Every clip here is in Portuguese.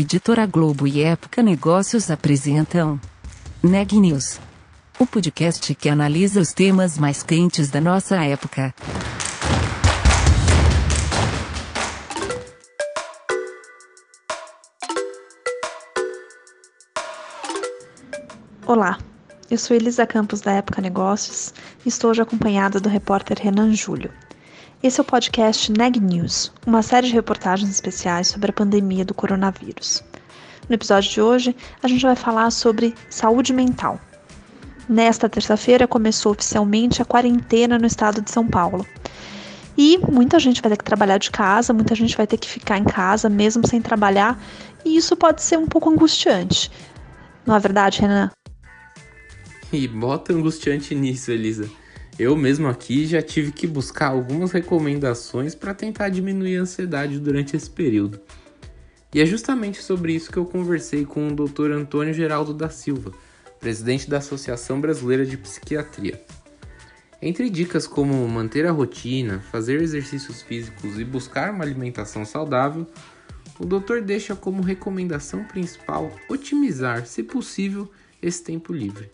Editora Globo e Época Negócios apresentam Neg News, o podcast que analisa os temas mais quentes da nossa época. Olá, eu sou Elisa Campos da Época Negócios e estou hoje acompanhada do repórter Renan Júlio. Esse é o podcast Neg News, uma série de reportagens especiais sobre a pandemia do coronavírus. No episódio de hoje, a gente vai falar sobre saúde mental. Nesta terça-feira começou oficialmente a quarentena no estado de São Paulo. E muita gente vai ter que trabalhar de casa, muita gente vai ter que ficar em casa mesmo sem trabalhar, e isso pode ser um pouco angustiante. Não é verdade, Renan? E bota angustiante nisso, Elisa. Eu mesmo aqui já tive que buscar algumas recomendações para tentar diminuir a ansiedade durante esse período. E é justamente sobre isso que eu conversei com o Dr. Antônio Geraldo da Silva, presidente da Associação Brasileira de Psiquiatria. Entre dicas como manter a rotina, fazer exercícios físicos e buscar uma alimentação saudável, o doutor deixa como recomendação principal otimizar, se possível, esse tempo livre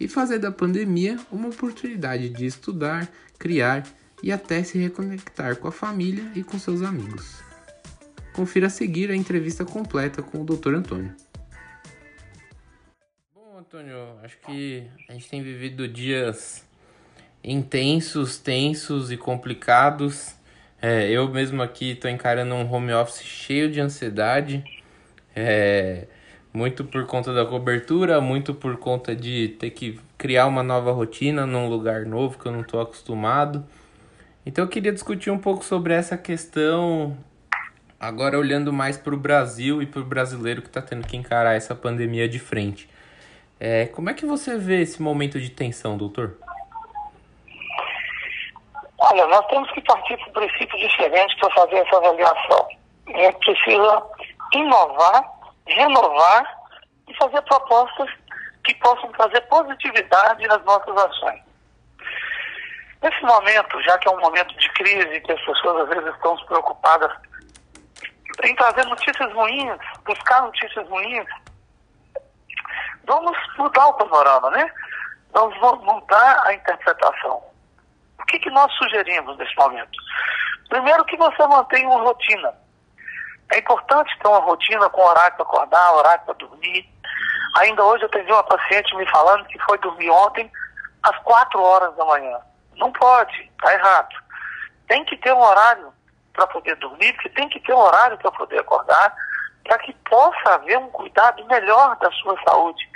e fazer da pandemia uma oportunidade de estudar, criar e até se reconectar com a família e com seus amigos. Confira a seguir a entrevista completa com o Dr. Antônio. Bom, Antônio, acho que a gente tem vivido dias intensos, tensos e complicados. É, eu mesmo aqui estou encarando um home office cheio de ansiedade. É, muito por conta da cobertura, muito por conta de ter que criar uma nova rotina num lugar novo que eu não estou acostumado. Então eu queria discutir um pouco sobre essa questão, agora olhando mais para o Brasil e para o brasileiro que está tendo que encarar essa pandemia de frente. É, como é que você vê esse momento de tensão, doutor? Olha, nós temos que partir para um princípio diferente para fazer essa avaliação. A gente precisa inovar renovar e fazer propostas que possam trazer positividade nas nossas ações. Nesse momento, já que é um momento de crise, que as pessoas às vezes estão preocupadas em trazer notícias ruins, buscar notícias ruins, vamos mudar o panorama, né? Vamos mudar a interpretação. O que, que nós sugerimos nesse momento? Primeiro que você mantenha uma rotina. É importante ter uma rotina com horário para acordar, horário para dormir. Ainda hoje eu atendi uma paciente me falando que foi dormir ontem às 4 horas da manhã. Não pode, está errado. Tem que ter um horário para poder dormir, porque tem que ter um horário para poder acordar, para que possa haver um cuidado melhor da sua saúde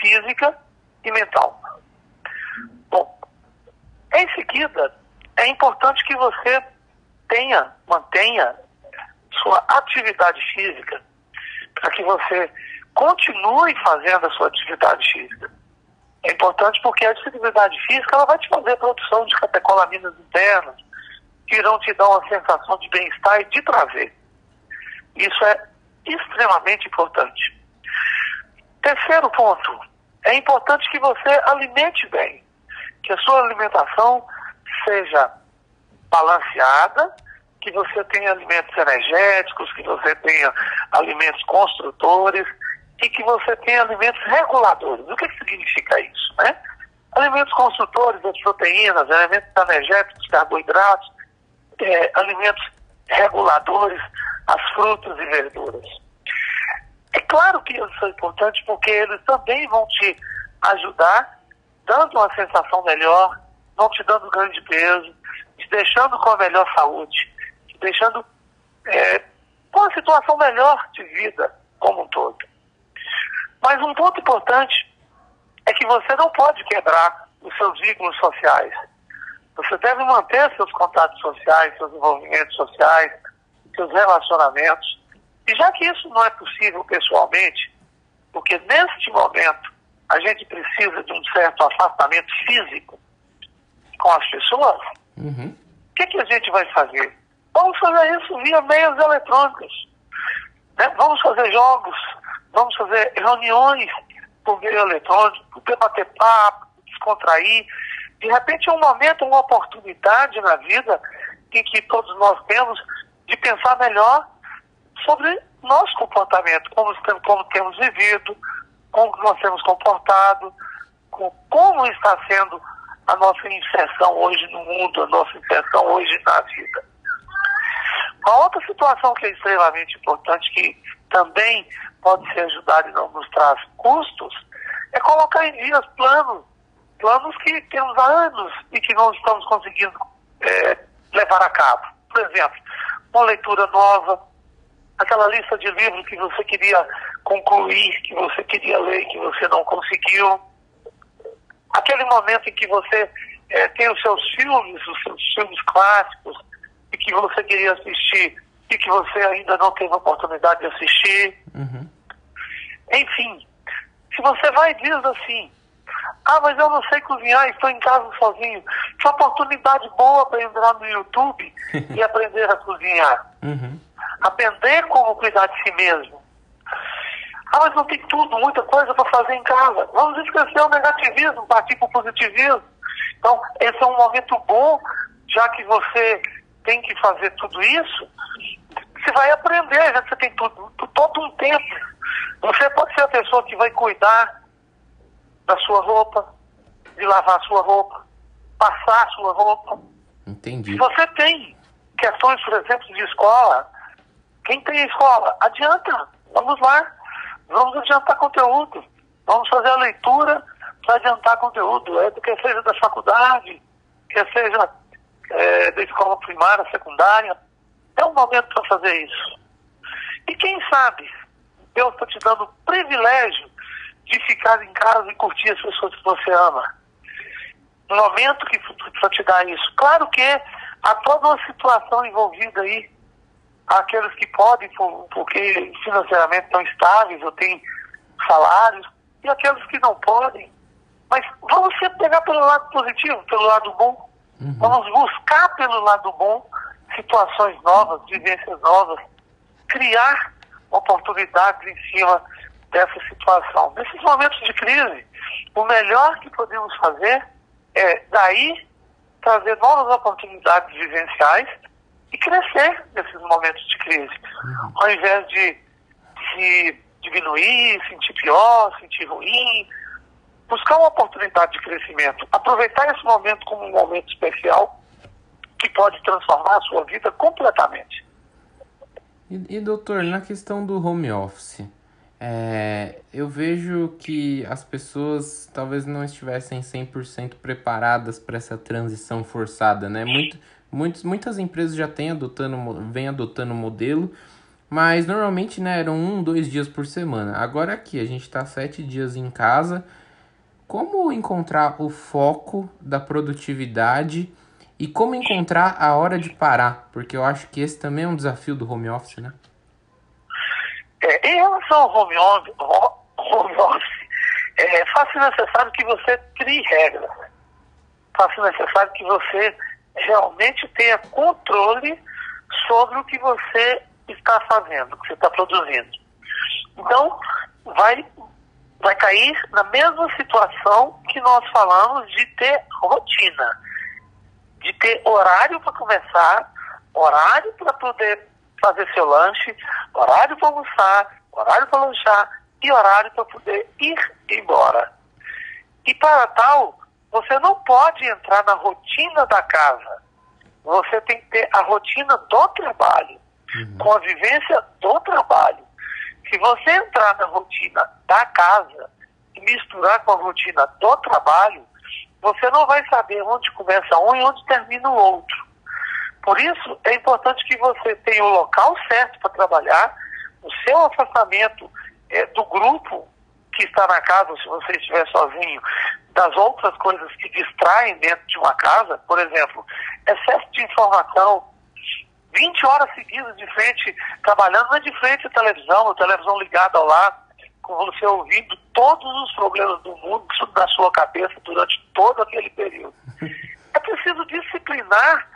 física e mental. Bom, em seguida, é importante que você tenha, mantenha sua atividade física, para que você continue fazendo a sua atividade física. É importante porque a atividade física ela vai te fazer produção de catecolaminas internas, que irão te dar uma sensação de bem-estar e de prazer. Isso é extremamente importante. Terceiro ponto, é importante que você alimente bem, que a sua alimentação seja balanceada que você tenha alimentos energéticos, que você tenha alimentos construtores e que você tenha alimentos reguladores. O que, que significa isso? Né? Alimentos construtores, as proteínas, alimentos energéticos, carboidratos, é, alimentos reguladores, as frutas e verduras. É claro que isso é importante porque eles também vão te ajudar, dando uma sensação melhor, não te dando grande peso, te deixando com a melhor saúde deixando é, uma situação melhor de vida como um todo. Mas um ponto importante é que você não pode quebrar os seus vínculos sociais. Você deve manter seus contatos sociais, seus envolvimentos sociais, seus relacionamentos. E já que isso não é possível pessoalmente, porque neste momento a gente precisa de um certo afastamento físico com as pessoas, uhum. o que, que a gente vai fazer? Vamos fazer isso via meios eletrônicos. Né? Vamos fazer jogos, vamos fazer reuniões por meio eletrônico, debater papo, descontrair. De repente é um momento, uma oportunidade na vida em que todos nós temos de pensar melhor sobre nosso comportamento, como, como temos vivido, como nós temos comportado, com, como está sendo a nossa inserção hoje no mundo, a nossa inserção hoje na vida. Uma outra situação que é extremamente importante, que também pode ser ajudada e não nos traz custos, é colocar em dias planos, planos que temos há anos e que não estamos conseguindo é, levar a cabo. Por exemplo, uma leitura nova, aquela lista de livros que você queria concluir, que você queria ler, que você não conseguiu. Aquele momento em que você é, tem os seus filmes, os seus filmes clássicos, que você queria assistir e que você ainda não teve a oportunidade de assistir. Uhum. Enfim, se você vai e diz assim, ah, mas eu não sei cozinhar, estou em casa sozinho. Que oportunidade boa para entrar no YouTube e aprender a cozinhar. Uhum. Aprender como cuidar de si mesmo. Ah, mas não tem tudo, muita coisa para fazer em casa. Vamos esquecer o negativismo, partir para o positivismo. Então, esse é um momento bom, já que você tem que fazer tudo isso, você vai aprender, já que você tem tudo, todo um tempo. Você pode ser a pessoa que vai cuidar da sua roupa, de lavar a sua roupa, passar a sua roupa. Entendi. Se você tem questões, por exemplo, de escola, quem tem escola, adianta, vamos lá, vamos adiantar conteúdo, vamos fazer a leitura para adiantar conteúdo, é, quer seja da faculdade, quer seja é, da escola primária, secundária. É um momento para fazer isso. E quem sabe, Deus está te dando o privilégio de ficar em casa e curtir as pessoas que você ama. No momento que para te dar isso. Claro que há toda uma situação envolvida aí. Há aqueles que podem, porque financeiramente estão estáveis ou têm salários, e aqueles que não podem. Mas vamos sempre pegar pelo lado positivo, pelo lado bom. Uhum. Vamos buscar pelo lado bom situações novas, vivências novas, criar oportunidades em cima dessa situação. Nesses momentos de crise, o melhor que podemos fazer é daí trazer novas oportunidades vivenciais e crescer nesses momentos de crise. Uhum. Ao invés de se diminuir, sentir pior, sentir ruim, buscar uma oportunidade de crescimento, aproveitar esse momento como um momento especial que pode transformar a sua vida completamente. E, e doutor, na questão do home office, é, eu vejo que as pessoas talvez não estivessem 100% preparadas para essa transição forçada, né? Muito, muitos, muitas empresas já têm adotando, vêm adotando o modelo, mas normalmente né, eram um, dois dias por semana. Agora aqui, a gente está sete dias em casa, como encontrar o foco da produtividade e como encontrar a hora de parar, porque eu acho que esse também é um desafio do home office, né? É, em relação ao home office, home office é necessário que você crie regras. Fácil necessário que você realmente tenha controle sobre o que você está fazendo, o que você está produzindo. Então, vai vai cair na mesma situação que nós falamos de ter rotina, de ter horário para começar, horário para poder fazer seu lanche, horário para almoçar, horário para lanchar e horário para poder ir embora. E para tal, você não pode entrar na rotina da casa. Você tem que ter a rotina do trabalho, uhum. com a vivência do trabalho. Se você entrar na rotina da casa e misturar com a rotina do trabalho, você não vai saber onde começa um e onde termina o outro. Por isso, é importante que você tenha o local certo para trabalhar, o seu afastamento é, do grupo que está na casa, se você estiver sozinho, das outras coisas que distraem dentro de uma casa, por exemplo, excesso de informação, 20 horas seguidas de frente, trabalhando, não é de frente à televisão, a televisão ligada ao lado, com você ouvindo todos os problemas do mundo na sua cabeça durante todo aquele período. É preciso disciplinar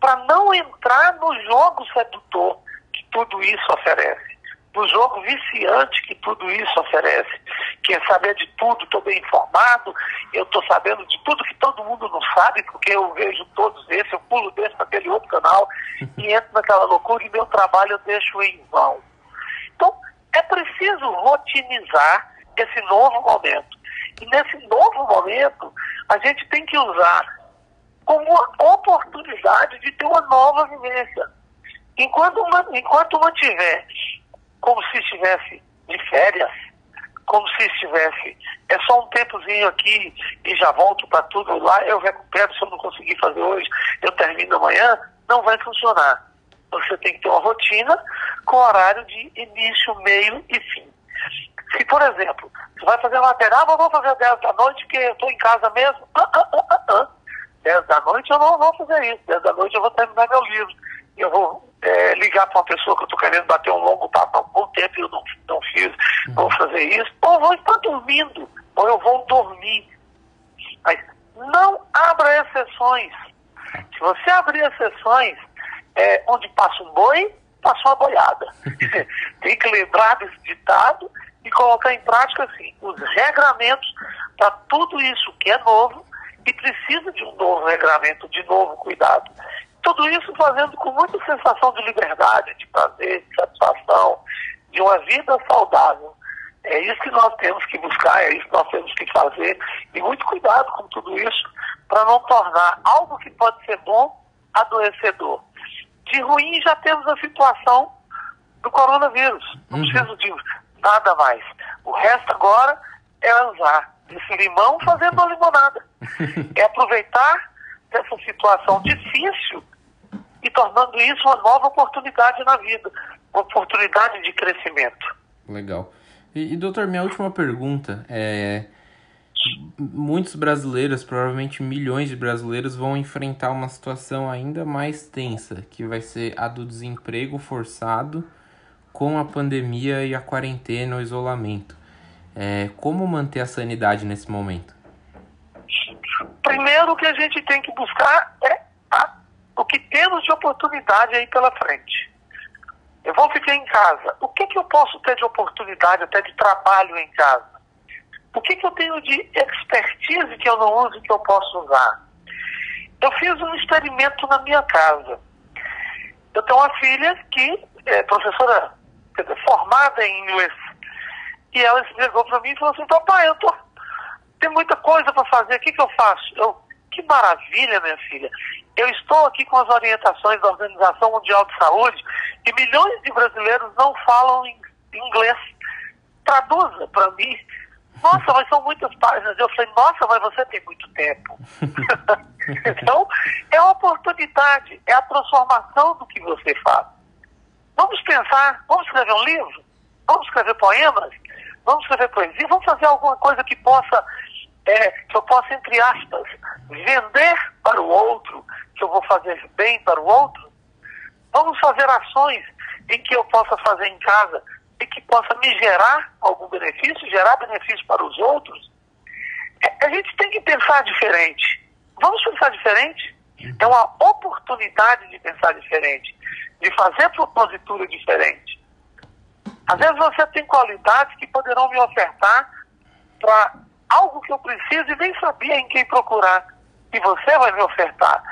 para não entrar no jogo sedutor que tudo isso oferece, no jogo viciante que tudo isso oferece. Quer saber de tudo, estou bem informado, eu estou sabendo de tudo que todo mundo não sabe, porque eu vejo todos esses, eu pulo desse para aquele outro canal e entro naquela loucura e meu trabalho eu deixo em vão. É preciso rotinizar esse novo momento. E nesse novo momento, a gente tem que usar como uma oportunidade de ter uma nova vivência. Enquanto, uma, enquanto mantiver como se estivesse de férias, como se estivesse, é só um tempozinho aqui e já volto para tudo lá, eu recupero, se eu não conseguir fazer hoje, eu termino amanhã, não vai funcionar. Você tem que ter uma rotina com horário de início, meio e fim. Se, por exemplo, você vai fazer uma matéria, ah, vou fazer 10 da noite porque eu estou em casa mesmo. Ah, ah, ah, ah, ah. 10 da noite eu não vou fazer isso. 10 da noite eu vou terminar meu livro. Eu vou é, ligar para uma pessoa que eu estou querendo bater um longo papo há um bom tempo e eu não, não fiz, uhum. vou fazer isso. Ou vou estar dormindo, ou eu vou dormir. Mas não abra exceções. Se você abrir exceções, é, onde passa um boi, passa uma boiada. Tem que lembrar desse ditado e colocar em prática assim, os regramentos para tudo isso que é novo e precisa de um novo regramento, de novo cuidado. Tudo isso fazendo com muita sensação de liberdade, de prazer, de satisfação, de uma vida saudável. É isso que nós temos que buscar, é isso que nós temos que fazer. E muito cuidado com tudo isso para não tornar algo que pode ser bom adoecedor. De ruim já temos a situação do coronavírus. Não uhum. preciso de nada mais. O resto agora é usar esse limão fazendo uma limonada. é aproveitar dessa situação difícil e tornando isso uma nova oportunidade na vida, uma oportunidade de crescimento. Legal. E, e doutor, minha última pergunta é muitos brasileiros, provavelmente milhões de brasileiros, vão enfrentar uma situação ainda mais tensa, que vai ser a do desemprego forçado com a pandemia e a quarentena, o isolamento. É, como manter a sanidade nesse momento? Primeiro, que a gente tem que buscar é o que temos de oportunidade aí pela frente. Eu vou ficar em casa. O que, que eu posso ter de oportunidade, até de trabalho em casa? O que, que eu tenho de expertise que eu não uso e que eu posso usar? Eu fiz um experimento na minha casa. Eu tenho uma filha que é professora dizer, formada em inglês. E ela se chegou para mim e falou assim, papai, eu tô, muita coisa para fazer, o que, que eu faço? Eu, que maravilha, minha filha. Eu estou aqui com as orientações da Organização Mundial de Saúde e milhões de brasileiros não falam inglês. Traduza para mim. Nossa, mas são muitas páginas. Eu falei, nossa, mas você tem muito tempo. então, é a oportunidade, é a transformação do que você faz. Vamos pensar, vamos escrever um livro? Vamos escrever poemas? Vamos escrever poesia? Vamos fazer alguma coisa que possa é, que eu possa, entre aspas, vender para o outro, que eu vou fazer bem para o outro. Vamos fazer ações em que eu possa fazer em casa e que possa me gerar algum benefício, gerar benefício para os outros. É, a gente tem que pensar diferente. Vamos pensar diferente? É uma oportunidade de pensar diferente, de fazer propositura diferente. Às vezes você tem qualidades que poderão me ofertar para algo que eu preciso e nem sabia em quem procurar. E você vai me ofertar.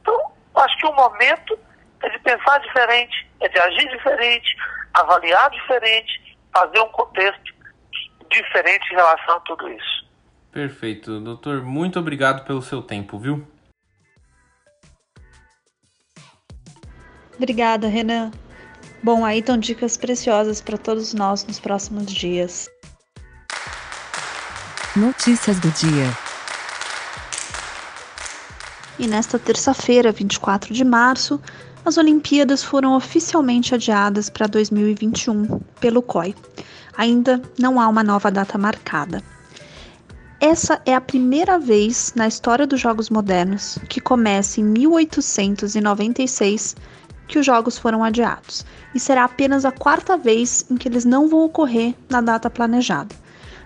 Então, acho que o momento é de pensar diferente, é de agir diferente, avaliar diferente, fazer um contexto diferente em relação a tudo isso. Perfeito. Doutor, muito obrigado pelo seu tempo, viu? Obrigada, Renan. Bom, aí estão dicas preciosas para todos nós nos próximos dias. Notícias do dia. E nesta terça-feira, 24 de março, as Olimpíadas foram oficialmente adiadas para 2021 pelo COI. Ainda não há uma nova data marcada. Essa é a primeira vez na história dos Jogos Modernos que começa em 1896 que os Jogos foram adiados, e será apenas a quarta vez em que eles não vão ocorrer na data planejada.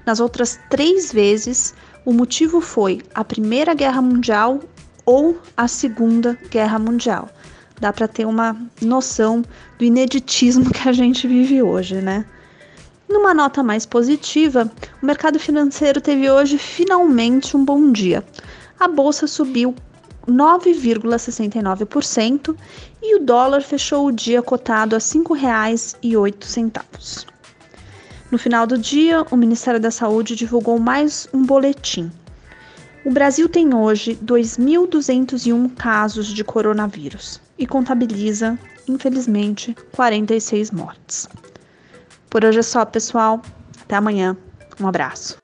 Nas outras três vezes, o motivo foi a Primeira Guerra Mundial ou a Segunda Guerra Mundial. Dá para ter uma noção do ineditismo que a gente vive hoje, né? Numa nota mais positiva, o mercado financeiro teve hoje finalmente um bom dia. A bolsa subiu 9,69% e o dólar fechou o dia cotado a R$ 5,08. No final do dia, o Ministério da Saúde divulgou mais um boletim. O Brasil tem hoje 2.201 casos de coronavírus e contabiliza, infelizmente, 46 mortes. Por hoje é só, pessoal. Até amanhã. Um abraço.